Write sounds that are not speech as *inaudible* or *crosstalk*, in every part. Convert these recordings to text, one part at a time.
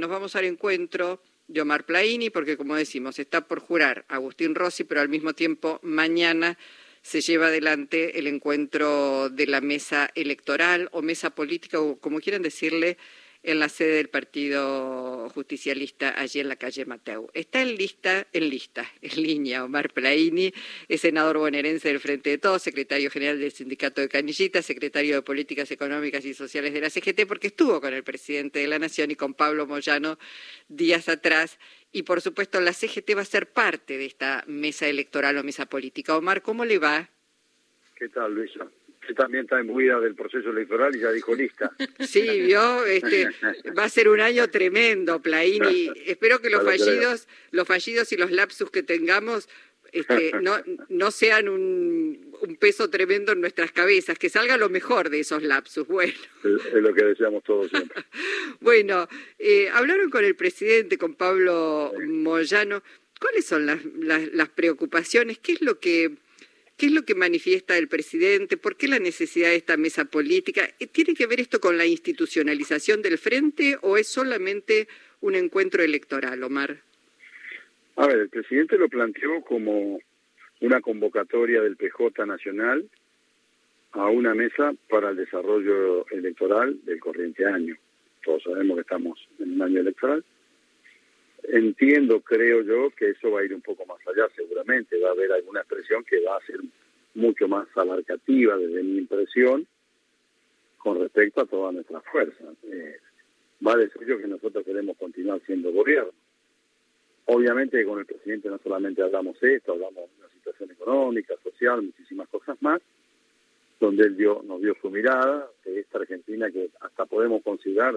nos vamos al encuentro de Omar Plaini, porque como decimos, está por jurar Agustín Rossi, pero al mismo tiempo mañana se lleva adelante el encuentro de la mesa electoral o mesa política, o como quieran decirle, en la sede del Partido Justicialista allí en la calle Mateu. Está en lista, en lista, *laughs* en línea Omar Plaini, es senador bonaerense del Frente de Todos, secretario general del Sindicato de Canillita, secretario de Políticas Económicas y Sociales de la CGT, porque estuvo con el presidente de la Nación y con Pablo Moyano días atrás. Y por supuesto la CGT va a ser parte de esta mesa electoral o mesa política. Omar, ¿cómo le va? ¿Qué tal, Luisa? También está imbuida del proceso electoral y ya dijo lista. *laughs* Sí, vio, este, va a ser un año tremendo, Plaini. *laughs* Espero que los fallidos, los fallidos y los lapsus que tengamos este, *laughs* no, no sean un, un, peso tremendo en nuestras cabezas, que salga lo mejor de esos lapsus. Bueno. Es, lo que deseamos todos siempre. bueno, eh, hablaron con el presidente, con Pablo Moyano. ¿Cuáles son las, las, las preocupaciones? ¿Qué es lo que ¿Qué es lo que manifiesta el presidente? ¿Por qué la necesidad de esta mesa política? ¿Tiene que ver esto con la institucionalización del frente o es solamente un encuentro electoral, Omar? A ver, el presidente lo planteó como una convocatoria del PJ Nacional a una mesa para el desarrollo electoral del corriente año. Todos sabemos que estamos en un año electoral Entiendo, creo yo, que eso va a ir un poco más allá, seguramente. Va a haber alguna expresión que va a ser mucho más abarcativa, desde mi impresión, con respecto a todas nuestras fuerzas. Eh, va a decir yo que nosotros queremos continuar siendo gobierno. Obviamente con el presidente no solamente hablamos esto, hablamos de una situación económica, social, muchísimas cosas más, donde él dio, nos dio su mirada de esta Argentina que hasta podemos considerar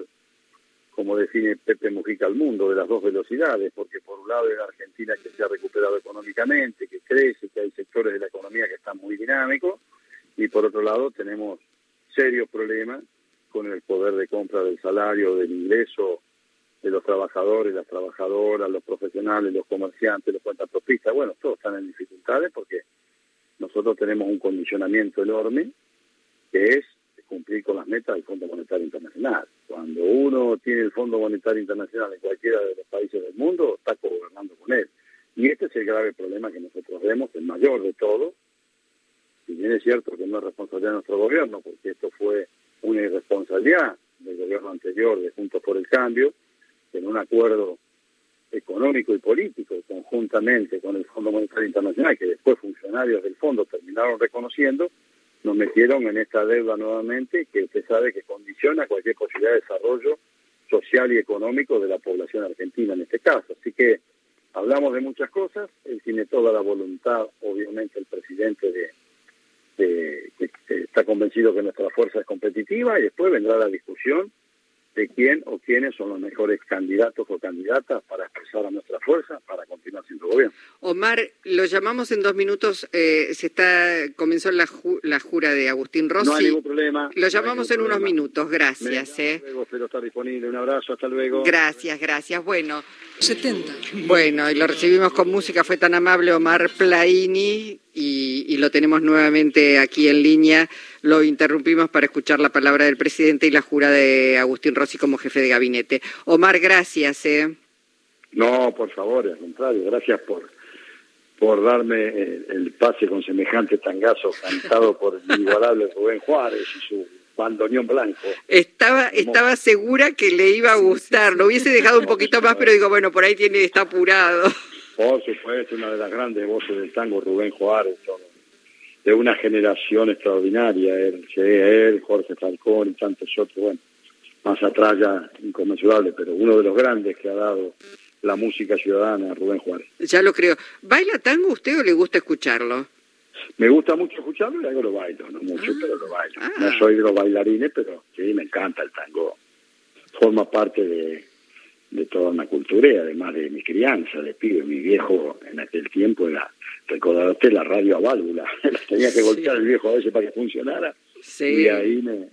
como define Pepe Mujica al mundo, de las dos velocidades, porque por un lado es la Argentina que se ha recuperado económicamente, que crece, que hay sectores de la economía que están muy dinámicos, y por otro lado tenemos serios problemas con el poder de compra del salario, del ingreso de los trabajadores, las trabajadoras, los profesionales, los comerciantes, los cuentapropistas, bueno, todos están en dificultades porque nosotros tenemos un condicionamiento enorme que es cumplir con las metas del Fondo Monetario Internacional. Cuando uno tiene el Fondo Monetario Internacional en cualquiera de los países del mundo, está gobernando con él. Y este es el grave problema que nosotros vemos, el mayor de todos. Si bien es cierto que no es responsabilidad de nuestro gobierno, porque esto fue una irresponsabilidad del gobierno anterior de Juntos por el Cambio, en un acuerdo económico y político conjuntamente con el Fondo Monetario Internacional, que después funcionarios del fondo terminaron reconociendo, nos metieron en esta deuda nuevamente que usted sabe que condiciona cualquier posibilidad de desarrollo social y económico de la población argentina en este caso. Así que hablamos de muchas cosas, él tiene toda la voluntad, obviamente el presidente de, de que está convencido que nuestra fuerza es competitiva y después vendrá la discusión de quién o quiénes son los mejores candidatos o candidatas para expresar a nuestra fuerza para continuar siendo gobierno. Omar, lo llamamos en dos minutos. Eh, se está comenzó la, la jura de Agustín Rossi. No hay ningún problema. Lo llamamos en unos minutos. Gracias. eh. luego, espero estar disponible. Un abrazo. Hasta luego. Gracias, gracias. Bueno. 70. Bueno, y lo recibimos con música. Fue tan amable Omar Plaini y, y lo tenemos nuevamente aquí en línea. Lo interrumpimos para escuchar la palabra del presidente y la jura de Agustín Rossi como jefe de gabinete. Omar, gracias. ¿eh? No, por favor, al contrario, gracias por por darme el, el pase con semejante tangazo cantado por el inigualable Rubén Juárez y su bandoneón blanco. Estaba, estaba segura que le iba a gustar, lo hubiese dejado un poquito más, pero digo, bueno, por ahí tiene, está apurado. Por supuesto, una de las grandes voces del tango, Rubén Juárez, de una generación extraordinaria, él, él, Jorge Falcón y tantos otros, bueno, más atrás ya inconmensurable, pero uno de los grandes que ha dado la música ciudadana, Rubén Juárez. Ya lo creo. ¿Baila tango usted o le gusta escucharlo? Me gusta mucho escucharlo y algo lo bailo, no mucho, ah, pero lo bailo. Ah. No soy de los bailarines, pero sí, me encanta el tango. Forma parte de, de toda una cultura y además de mi crianza, de pibe. Mi viejo en aquel tiempo era, recordaste la radio a válvula, *laughs* tenía que golpear el viejo a veces para que funcionara. Sí. Y ahí me,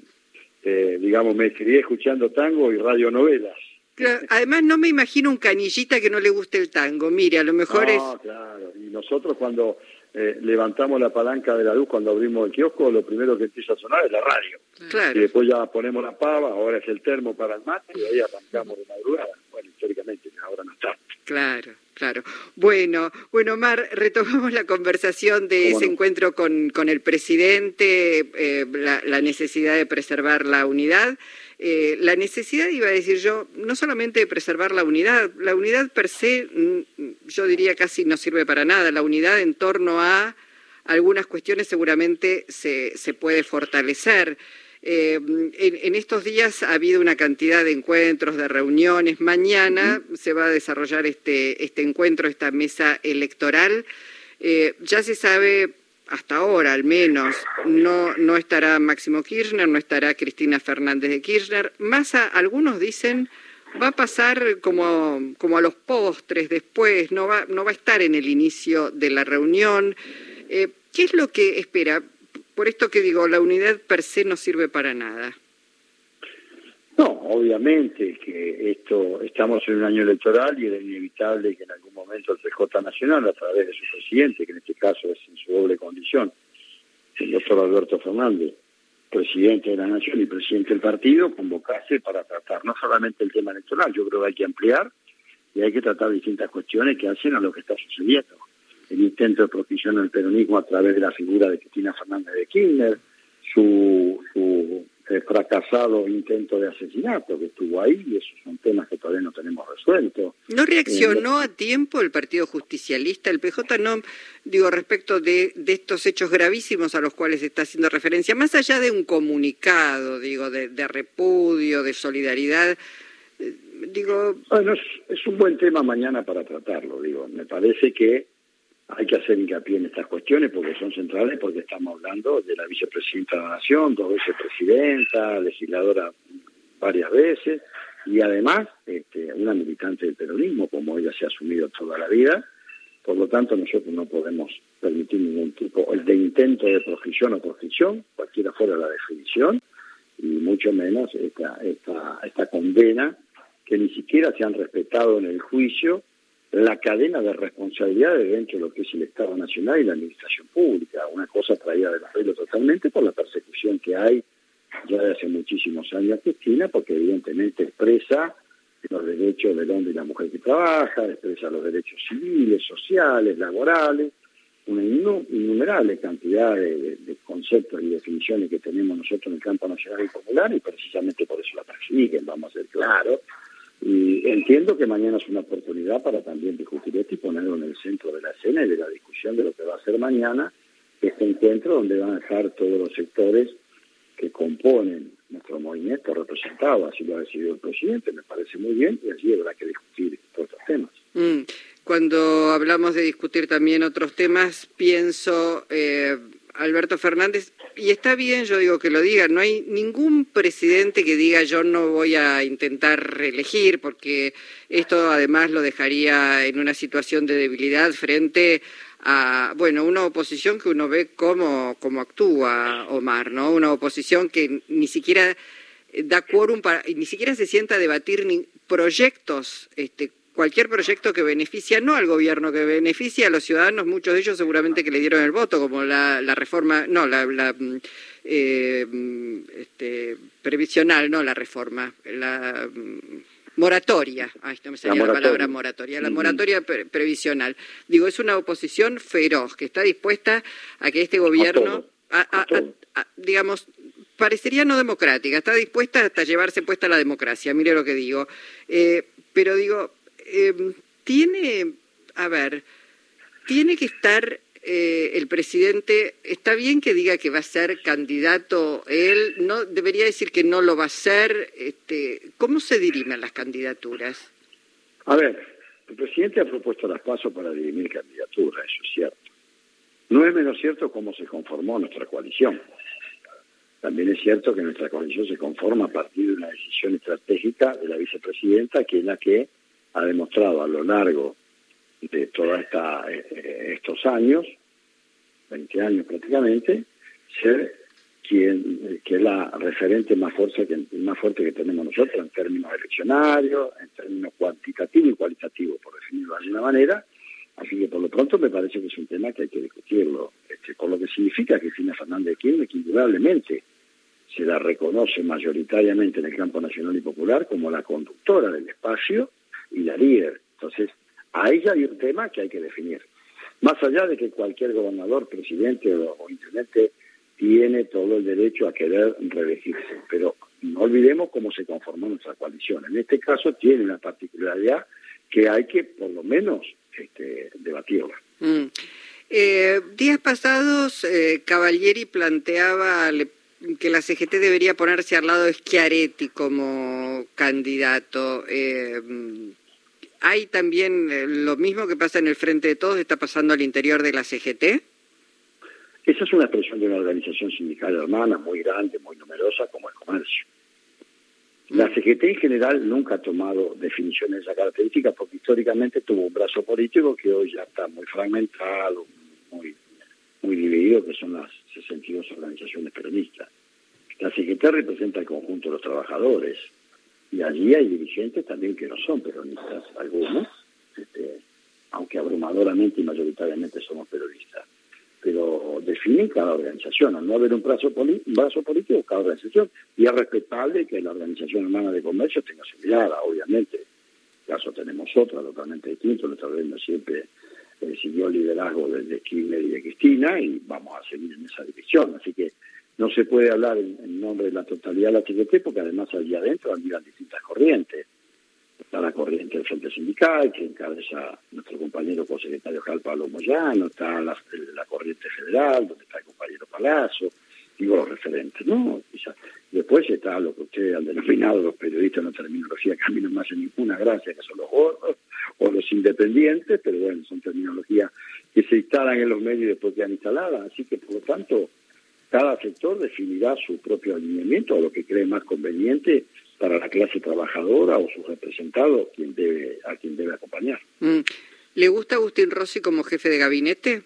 eh, digamos, me crié escuchando tango y radionovelas. Claro, además no me imagino un canillita que no le guste el tango. Mire, a lo mejor no, es... claro. Y nosotros cuando eh, levantamos la palanca de la luz, cuando abrimos el kiosco, lo primero que empieza a sonar es la radio. Claro. Y después ya ponemos la pava, ahora es el termo para el mate y ahí arrancamos de madrugada. Bueno, Claro. Claro. Bueno, bueno, Mar, retomamos la conversación de ese encuentro con, con, el presidente, eh, la, necesidad de preservar la unidad. Eh, la necesidad, iba a decir yo, no solamente de preservar la unidad, la unidad per se, mm, yo diría casi no sirve para nada. La unidad en torno a algunas cuestiones seguramente se, se puede fortalecer. Eh, en, estos días ha habido una cantidad de encuentros, de reuniones. Mañana se va a desarrollar este, este encuentro, esta mesa electoral. Eh, ya se sabe, hasta ahora al menos, no, no estará Máximo Kirchner, no estará Cristina Fernández de Kirchner. Más algunos dicen va a pasar como, como a los postres después, no va, no va a estar en el inicio de la reunión. Eh, ¿Qué es lo que espera? por esto que digo, la unidad per se no sirve para nada. No, obviamente que esto estamos en un año electoral y era inevitable que en algún momento el PJ Nacional, a través de su presidente, que en este caso es en su doble condición, el doctor Alberto Fernández, presidente de la Nación y presidente del partido, convocase para tratar no solamente el tema electoral, yo creo que hay que ampliar y hay que tratar distintas cuestiones que hacen a lo que está sucediendo. El intento de protección del peronismo a través de la figura de Cristina Fernández de Kirchner, su, su eh, fracasado intento de asesinato que estuvo ahí, y esos son temas que todavía no tenemos resueltos. ¿No reaccionó eh, a tiempo el Partido Justicialista, el PJ, no, digo, respecto de, de estos hechos gravísimos a los cuales está haciendo referencia, más allá de un comunicado, digo, de, de repudio, de solidaridad, eh, digo... Bueno, es, es un buen tema mañana para tratarlo, digo, me parece que hay que hacer hincapié en estas cuestiones porque son centrales, porque estamos hablando de la vicepresidenta de la Nación, dos veces presidenta, legisladora varias veces, y además este, una militante del peronismo, como ella se ha asumido toda la vida. Por lo tanto, nosotros no podemos permitir ningún tipo de intento de proscripción o proscripción, cualquiera fuera la definición, y mucho menos esta, esta, esta condena que ni siquiera se han respetado en el juicio la cadena de responsabilidades dentro de lo que es el Estado Nacional y la Administración Pública, una cosa traída del arreglo totalmente por la persecución que hay ya de hace muchísimos años a Cristina, porque evidentemente expresa los derechos del hombre y la mujer que trabaja, expresa los derechos civiles, sociales, laborales, una innumerable cantidad de, de, conceptos y definiciones que tenemos nosotros en el campo nacional y popular, y precisamente por eso la persiguen, vamos a ser claros, y entiendo que mañana es una oportunidad para también discutir esto y ponerlo en el centro de la escena y de la discusión de lo que va a ser mañana este encuentro donde van a estar todos los sectores que componen nuestro movimiento representado, así lo ha decidido el presidente, me parece muy bien, y allí habrá que discutir otros temas. Mm. Cuando hablamos de discutir también otros temas, pienso, eh, Alberto Fernández, y está bien, yo digo que lo diga, no hay ningún presidente que diga yo no voy a intentar reelegir, porque esto además lo dejaría en una situación de debilidad frente a, bueno, una oposición que uno ve cómo, cómo actúa Omar, ¿no? Una oposición que ni siquiera da quórum para, ni siquiera se sienta a debatir ni proyectos este, cualquier proyecto que beneficia, no al gobierno, que beneficia a los ciudadanos, muchos de ellos seguramente que le dieron el voto, como la, reforma, no, la, mm, eh, mm, este, previsional, no la reforma, la mm, moratoria, ay, no me salía la, palabra moratoria, la moratoria previsional. Digo, es una oposición feroz que está dispuesta a que este gobierno, digamos, parecería no democrática, está dispuesta hasta llevarse puesta la democracia, mire lo que digo. Eh, pero digo, Em, tiene, a ver, tiene que estar eh, el presidente, está bien que diga que va a ser candidato él, no debería decir que no lo va a ser, este, ¿cómo se dirimen las candidaturas? A ver, el presidente ha propuesto las pasos para dirimir candidaturas, eso es cierto. No es menos cierto cómo se conformó nuestra coalición. También es cierto que nuestra coalición se conforma a partir de una decisión estratégica de la vicepresidenta, que es la que ha demostrado a lo largo de todos eh, estos años, 20 años prácticamente, ser quien que es la referente más fuerte que más fuerte que tenemos nosotros en términos eleccionarios, en términos cuantitativos y cualitativos, por definirlo de alguna manera. Así que por lo pronto me parece que es un tema que hay que discutirlo, este, con lo que significa que Fina Fernández de que indudablemente se la reconoce mayoritariamente en el campo nacional y popular como la conductora del espacio y la líder. Entonces, Ahí ya hay un tema que hay que definir. Más allá de que cualquier gobernador, presidente o, intendente tiene todo el derecho a querer reelegirse, pero no olvidemos cómo se conformó nuestra coalición. En este caso tiene una particularidad que hay que, por lo menos, este, debatirla. Mm. Eh, días pasados, eh, Cavalieri planteaba que la CGT debería ponerse al lado de Schiaretti como candidato. Eh, ¿Hay también eh, lo mismo que pasa en el Frente de Todos, está pasando al interior de la CGT? Esa es una expresión de una organización sindical hermana muy grande, muy numerosa, como el comercio. La mm. CGT en general nunca ha tomado definiciones de esa característica porque históricamente tuvo un brazo político que hoy ya está muy fragmentado, muy, muy dividido, que son las 62 organizaciones peronistas. La CGT representa el conjunto de los trabajadores, y allí hay dirigentes también que no son peronistas, algunos, este, aunque abrumadoramente y mayoritariamente somos peronistas. Pero definen cada organización, al no haber un brazo, un brazo político, cada organización, y es respetable que la Organización Hermana de Comercio tenga su mirada, obviamente. En caso tenemos otra totalmente distinta, nuestra gobierno siempre eh, siguió el liderazgo desde Kirchner y de Cristina y vamos a seguir en esa dirección. Así que no se puede hablar en, nombre de la totalidad de la CGT porque además allí adentro andan distintas corrientes. Está la corriente del Frente Sindical, que encabeza nuestro compañero consecretario general Pablo Moyano, está la, corriente federal, donde está el compañero Palazzo, digo los referentes, ¿no? Después está lo que ustedes han denominado los periodistas en la terminología que a mí no me hace ninguna gracia, que son los gordos o los independientes, pero bueno, son terminologías que se instalan en los medios después que han instaladas, así que por lo tanto cada sector definirá su propio alineamiento o lo que cree más conveniente para la clase trabajadora o su representado quien debe, a quien debe acompañar. Mm. ¿Le gusta Agustín Rossi como jefe de gabinete?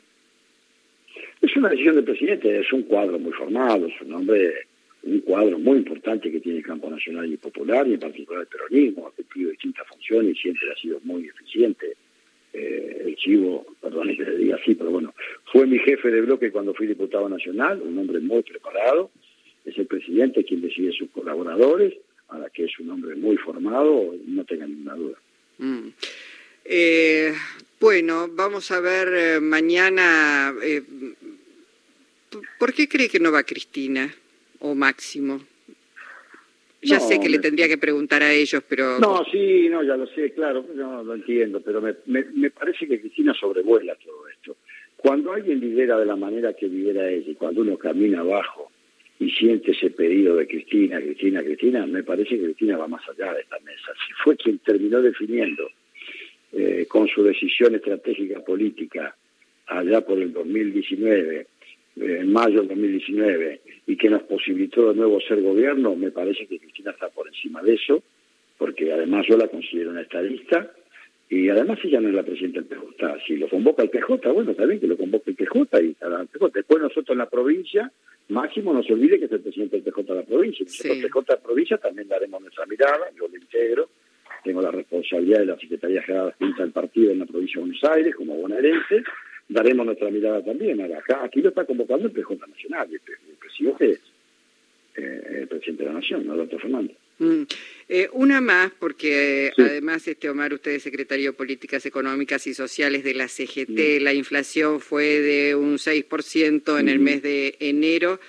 Es una decisión del presidente, es un cuadro muy formado, es un hombre, un cuadro muy importante que tiene el campo nacional y popular, y en particular el peronismo, ha cumplido distintas funciones y siempre ha sido muy eficiente. Eh, el chivo, perdón que le diga así, pero bueno, fue mi jefe de bloque cuando fui diputado nacional, un hombre muy preparado, es el presidente quien decide sus colaboradores, a la que es un hombre muy formado, no tengan ninguna duda. Mm. Eh, bueno, vamos a ver eh, mañana, ¿por qué cree que no va Cristina o Máximo? Ya sé que le tendría que preguntar a ellos, pero... No, sí, no, ya lo sé, claro, no, lo entiendo, pero me, me, parece que Cristina sobrevuela todo esto. Cuando alguien lidera de la manera que lidera ella, y cuando uno camina abajo y siente ese pedido de Cristina, Cristina, Cristina, me parece que Cristina va más allá de esta mesa. Si fue quien terminó definiendo eh, con su decisión estratégica política allá por el 2019 en mayo del 2019 y que nos posibilitó de nuevo ser gobierno, me parece que Cristina está por encima de eso, porque además yo la considero una estadista y además ella no es la presidenta del PJ. Si lo convoca el PJ, bueno, está bien que lo convoque el PJ y Después nosotros en la provincia, máximo no se olvide que es el presidente del PJ de la provincia. Nosotros el PJ de la provincia también daremos nuestra mirada, yo lo integro, tengo la responsabilidad de la Secretaría General del Partido en la provincia de Buenos Aires como bonaerense daremos nuestra mirada también. Acá, aquí lo está convocando el PJ Nacional, el, presidente es eh, el presidente de la Nación, Alberto Fernández. Mm. Eh, una más, porque además, este Omar, usted es secretario de Políticas Económicas y Sociales de la CGT, la inflación fue de un 6% en el mes de enero.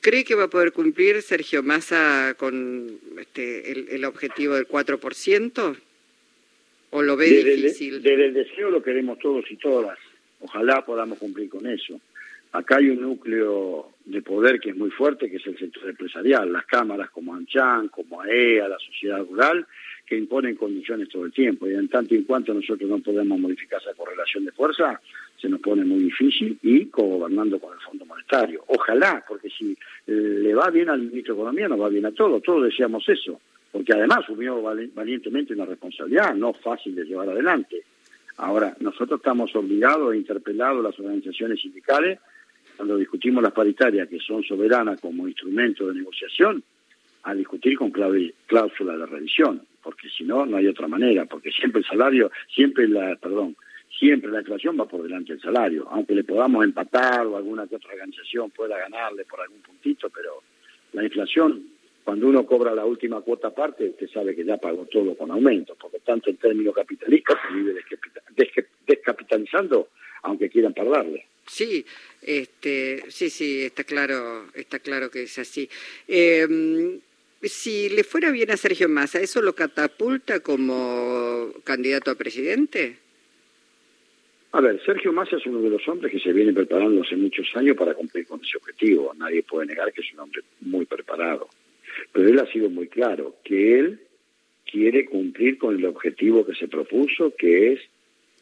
¿Cree que va a poder cumplir Sergio Massa con este, el, objetivo del 4%? ¿O lo ve difícil? desde el deseo lo queremos todos y todas. Ojalá podamos cumplir con eso. Acá hay un núcleo de poder que es muy fuerte, que es el sector empresarial, las cámaras como ANCHAN, como AEA, la sociedad rural, que imponen condiciones todo el tiempo. Y en tanto y en cuanto nosotros no podemos modificar esa correlación de fuerza, se nos pone muy difícil y gobernando con el Fondo Monetario. Ojalá, porque si le va bien al ministro de Economía, nos va bien a todos. Todos deseamos eso, porque además asumió valientemente una responsabilidad no fácil de llevar adelante. Ahora, nosotros estamos obligados e interpelados las organizaciones sindicales cuando discutimos las paritarias que son soberanas como instrumento de negociación a discutir con cláusula de revisión, porque si no, no hay otra manera, porque siempre el salario, siempre la, perdón, siempre la inflación va por delante del salario, aunque le podamos empatar o alguna que otra organización pueda ganarle por algún puntito, pero la inflación cuando uno cobra la última cuota aparte, usted sabe que ya pagó todo con aumento, porque tanto en términos capitalistas se vive de capitalizando, aunque quieran parlarle. Sí, este, sí, sí, está claro, está claro que es así. Em, si le fuera bien a Sergio Massa, ¿eso lo catapulta como candidato a presidente? A ver, Sergio Massa es uno de los hombres que se viene preparando hace muchos años para cumplir con ese objetivo. Nadie puede negar que es un hombre muy preparado. Pero él ha sido muy claro que él quiere cumplir con el objetivo que se propuso, que es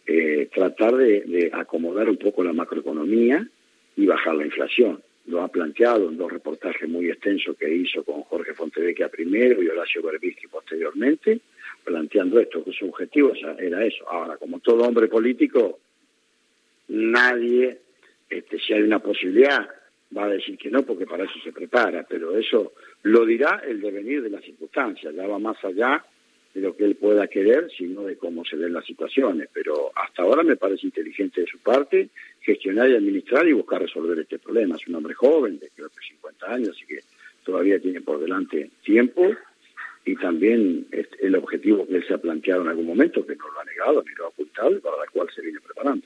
eh, tratar de, acomodar un poco la macroeconomía y bajar la inflación. Lo ha planteado en dos reportajes muy extensos que hizo con Jorge Fontevecchia primero y Horacio Berbisky posteriormente, planteando esto, que su objetivo era eso. Ahora, como todo hombre político, nadie, este, si hay una posibilidad, va a decir que no, porque para eso se prepara, pero eso lo dirá el devenir de las circunstancias, ya va más allá de lo que él pueda querer, sino de cómo se ven las situaciones. Pero hasta ahora me parece inteligente de su parte gestionar y administrar y buscar resolver este problema. Es un hombre joven, de creo que 50 años, así que todavía tiene por delante tiempo y también el objetivo que él se ha planteado en algún momento, que no lo ha negado ni lo ha ocultado para la cual se viene preparando.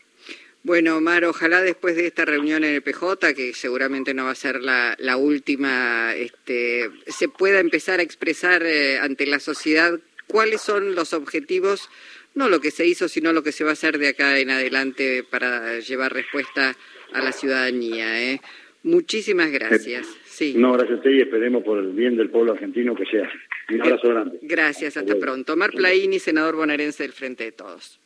Bueno, Omar, ojalá después de esta reunión en el PJ, que seguramente no va a ser la, última, este, se pueda empezar a expresar eh, ante la sociedad cuáles son los objetivos, no lo que se hizo, sino lo que se va a hacer de acá en adelante para llevar respuesta a la ciudadanía. ¿eh? Muchísimas gracias. Sí. No, gracias a usted y esperemos por el bien del pueblo argentino que sea. Un abrazo grande. Gracias, hasta pronto. Omar Plaini, senador bonaerense del Frente de Todos.